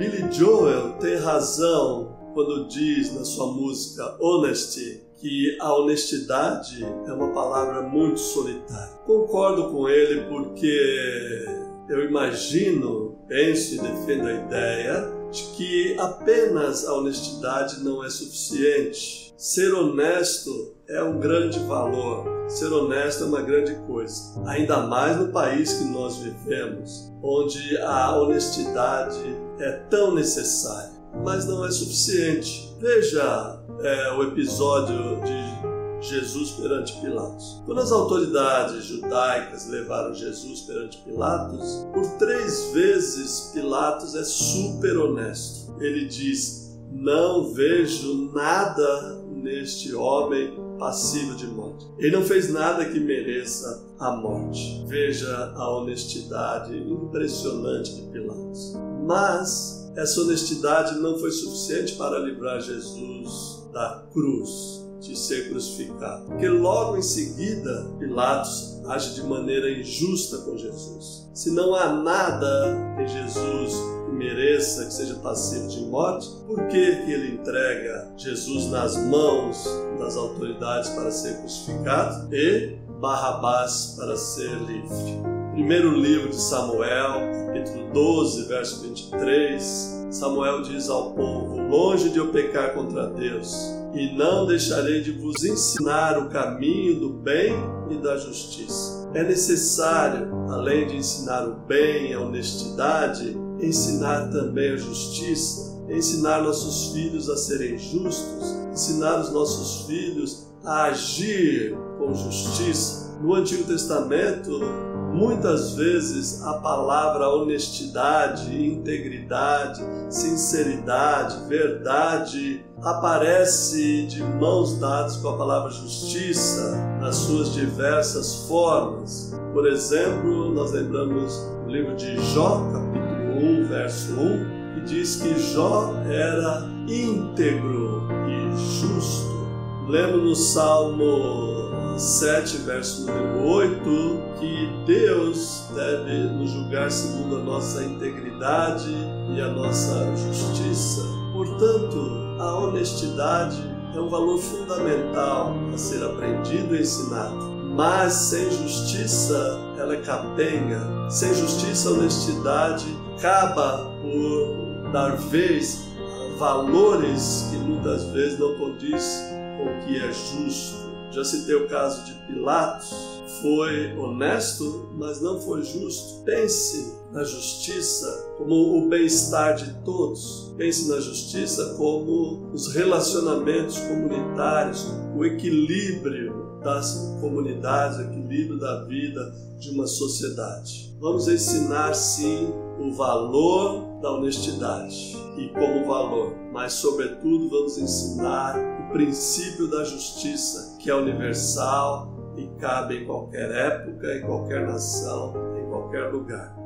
Billy Joel tem razão quando diz na sua música Honesty que a honestidade é uma palavra muito solitária. Concordo com ele porque eu imagino, penso e defendo a ideia de que apenas a honestidade não é suficiente. Ser honesto é um grande valor. Ser honesto é uma grande coisa. Ainda mais no país que nós vivemos, onde a honestidade é tão necessária, mas não é suficiente. Veja é, o episódio de Jesus perante Pilatos. Quando as autoridades judaicas levaram Jesus perante Pilatos, por três vezes Pilatos é super honesto. Ele diz: Não vejo nada neste homem passivo de morte. Ele não fez nada que mereça a morte. Veja a honestidade impressionante de Pilatos. Mas essa honestidade não foi suficiente para livrar Jesus da cruz, de ser crucificado. Porque logo em seguida, Pilatos age de maneira injusta com Jesus. Se não há nada em Jesus mereça que seja passivo de morte, por que, ele entrega Jesus nas mãos das autoridades para ser crucificado e Barrabás para ser livre? Primeiro livro de Samuel, capítulo 12, verso 23, Samuel diz ao povo: Longe de eu pecar contra Deus, e não deixarei de vos ensinar o caminho do bem e da justiça. É necessário, além de ensinar o bem e a honestidade, ensinar também a justiça, ensinar nossos filhos a serem justos, ensinar os nossos filhos a agir com justiça. No Antigo Testamento, Muitas vezes a palavra honestidade, integridade, sinceridade, verdade aparece de mãos dadas com a palavra justiça nas suas diversas formas. Por exemplo, nós lembramos o livro de Jó, capítulo 1, verso 1, que diz que Jó era íntegro e justo. Lembro no Salmo 7, verso número 8, que Deus deve nos julgar segundo a nossa integridade e a nossa justiça. Portanto, a honestidade é um valor fundamental a ser aprendido e ensinado. Mas sem justiça, ela é capenga. Sem justiça, a honestidade acaba por dar vez a valores que muitas vezes não condiz com o que é justo. Já citei o caso de Pilatos. Foi honesto, mas não foi justo. Pense na justiça como o bem-estar de todos. Pense na justiça como os relacionamentos comunitários, o equilíbrio das comunidades, o equilíbrio da vida de uma sociedade. Vamos ensinar sim o valor da honestidade e como valor, mas sobretudo vamos ensinar princípio da justiça, que é universal e cabe em qualquer época, em qualquer nação, em qualquer lugar.